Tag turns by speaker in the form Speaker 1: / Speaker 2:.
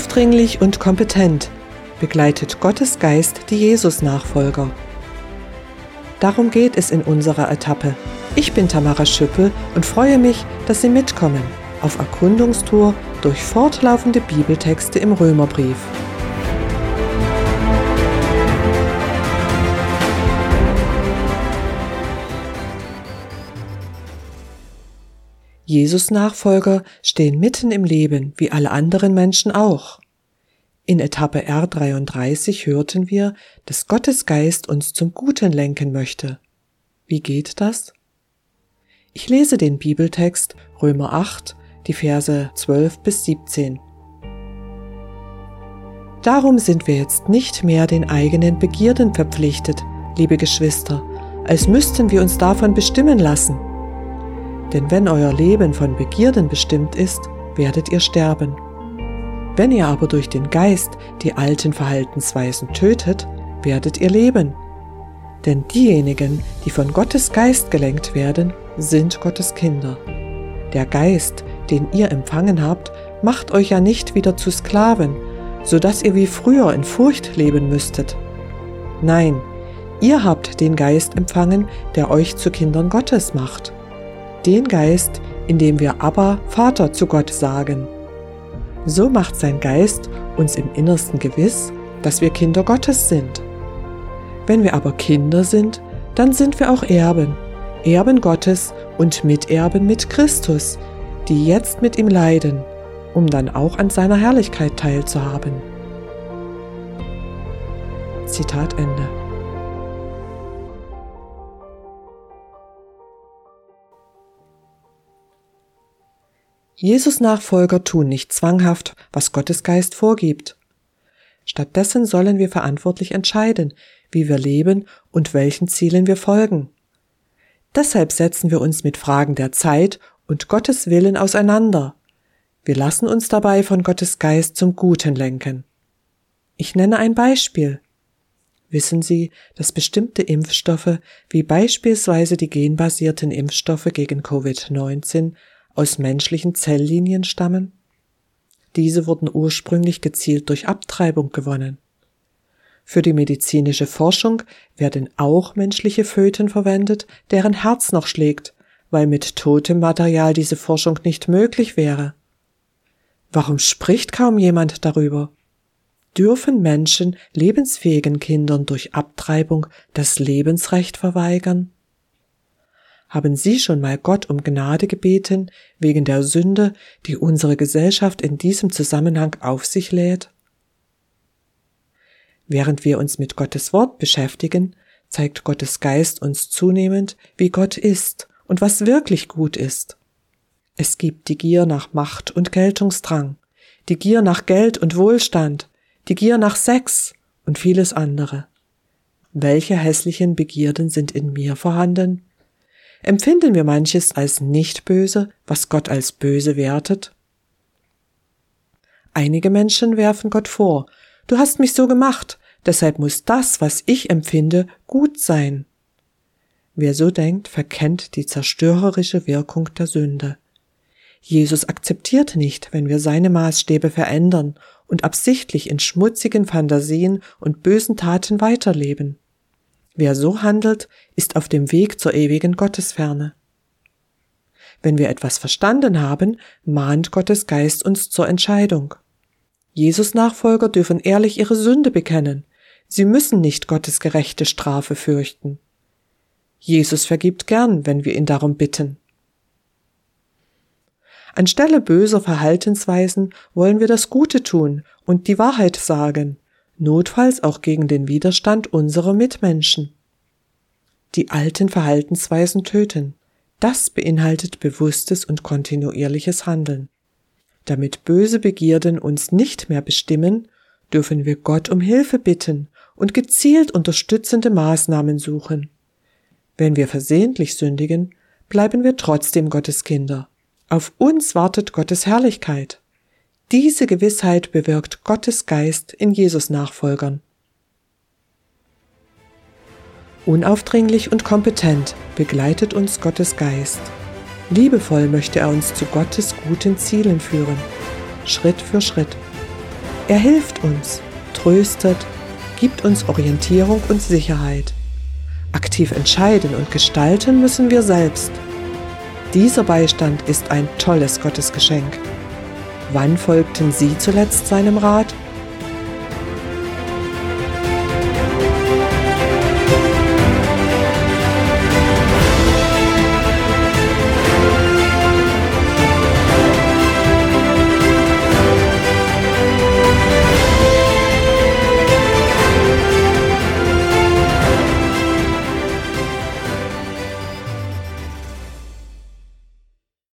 Speaker 1: Unaufdringlich und kompetent begleitet Gottes Geist die Jesus-Nachfolger. Darum geht es in unserer Etappe. Ich bin Tamara Schüppel und freue mich, dass Sie mitkommen auf Erkundungstour durch fortlaufende Bibeltexte im Römerbrief. Jesus-Nachfolger stehen mitten im Leben, wie alle anderen Menschen auch. In Etappe R33 hörten wir, dass Gottes Geist uns zum Guten lenken möchte. Wie geht das? Ich lese den Bibeltext Römer 8, die Verse 12 bis 17. Darum sind wir jetzt nicht mehr den eigenen Begierden verpflichtet, liebe Geschwister, als müssten wir uns davon bestimmen lassen. Denn wenn euer Leben von Begierden bestimmt ist, werdet ihr sterben. Wenn ihr aber durch den Geist die alten Verhaltensweisen tötet, werdet ihr leben. Denn diejenigen, die von Gottes Geist gelenkt werden, sind Gottes Kinder. Der Geist, den ihr empfangen habt, macht euch ja nicht wieder zu Sklaven, so dass ihr wie früher in Furcht leben müsstet. Nein, ihr habt den Geist empfangen, der euch zu Kindern Gottes macht. Den Geist, in dem wir aber Vater zu Gott sagen. So macht sein Geist uns im Innersten gewiss, dass wir Kinder Gottes sind. Wenn wir aber Kinder sind, dann sind wir auch Erben, Erben Gottes und Miterben mit Christus, die jetzt mit ihm leiden, um dann auch an seiner Herrlichkeit teilzuhaben. Zitat Ende. Jesus-Nachfolger tun nicht zwanghaft, was Gottes Geist vorgibt. Stattdessen sollen wir verantwortlich entscheiden, wie wir leben und welchen Zielen wir folgen. Deshalb setzen wir uns mit Fragen der Zeit und Gottes Willen auseinander. Wir lassen uns dabei von Gottes Geist zum Guten lenken. Ich nenne ein Beispiel. Wissen Sie, dass bestimmte Impfstoffe, wie beispielsweise die genbasierten Impfstoffe gegen Covid-19, aus menschlichen Zelllinien stammen? Diese wurden ursprünglich gezielt durch Abtreibung gewonnen. Für die medizinische Forschung werden auch menschliche Föten verwendet, deren Herz noch schlägt, weil mit totem Material diese Forschung nicht möglich wäre. Warum spricht kaum jemand darüber? Dürfen Menschen lebensfähigen Kindern durch Abtreibung das Lebensrecht verweigern? Haben Sie schon mal Gott um Gnade gebeten wegen der Sünde, die unsere Gesellschaft in diesem Zusammenhang auf sich lädt? Während wir uns mit Gottes Wort beschäftigen, zeigt Gottes Geist uns zunehmend, wie Gott ist und was wirklich gut ist. Es gibt die Gier nach Macht und Geltungsdrang, die Gier nach Geld und Wohlstand, die Gier nach Sex und vieles andere. Welche hässlichen Begierden sind in mir vorhanden? Empfinden wir manches als nicht böse, was Gott als böse wertet? Einige Menschen werfen Gott vor, du hast mich so gemacht, deshalb muss das, was ich empfinde, gut sein. Wer so denkt, verkennt die zerstörerische Wirkung der Sünde. Jesus akzeptiert nicht, wenn wir seine Maßstäbe verändern und absichtlich in schmutzigen Fantasien und bösen Taten weiterleben. Wer so handelt, ist auf dem Weg zur ewigen Gottesferne. Wenn wir etwas verstanden haben, mahnt Gottes Geist uns zur Entscheidung. Jesus Nachfolger dürfen ehrlich ihre Sünde bekennen. Sie müssen nicht Gottes gerechte Strafe fürchten. Jesus vergibt gern, wenn wir ihn darum bitten. Anstelle böser Verhaltensweisen wollen wir das Gute tun und die Wahrheit sagen, notfalls auch gegen den Widerstand unserer Mitmenschen. Die alten Verhaltensweisen töten. Das beinhaltet bewusstes und kontinuierliches Handeln. Damit böse Begierden uns nicht mehr bestimmen, dürfen wir Gott um Hilfe bitten und gezielt unterstützende Maßnahmen suchen. Wenn wir versehentlich sündigen, bleiben wir trotzdem Gottes Kinder. Auf uns wartet Gottes Herrlichkeit. Diese Gewissheit bewirkt Gottes Geist in Jesus Nachfolgern. Unaufdringlich und kompetent begleitet uns Gottes Geist. Liebevoll möchte er uns zu Gottes guten Zielen führen, Schritt für Schritt. Er hilft uns, tröstet, gibt uns Orientierung und Sicherheit. Aktiv entscheiden und gestalten müssen wir selbst. Dieser Beistand ist ein tolles Gottesgeschenk. Wann folgten Sie zuletzt seinem Rat?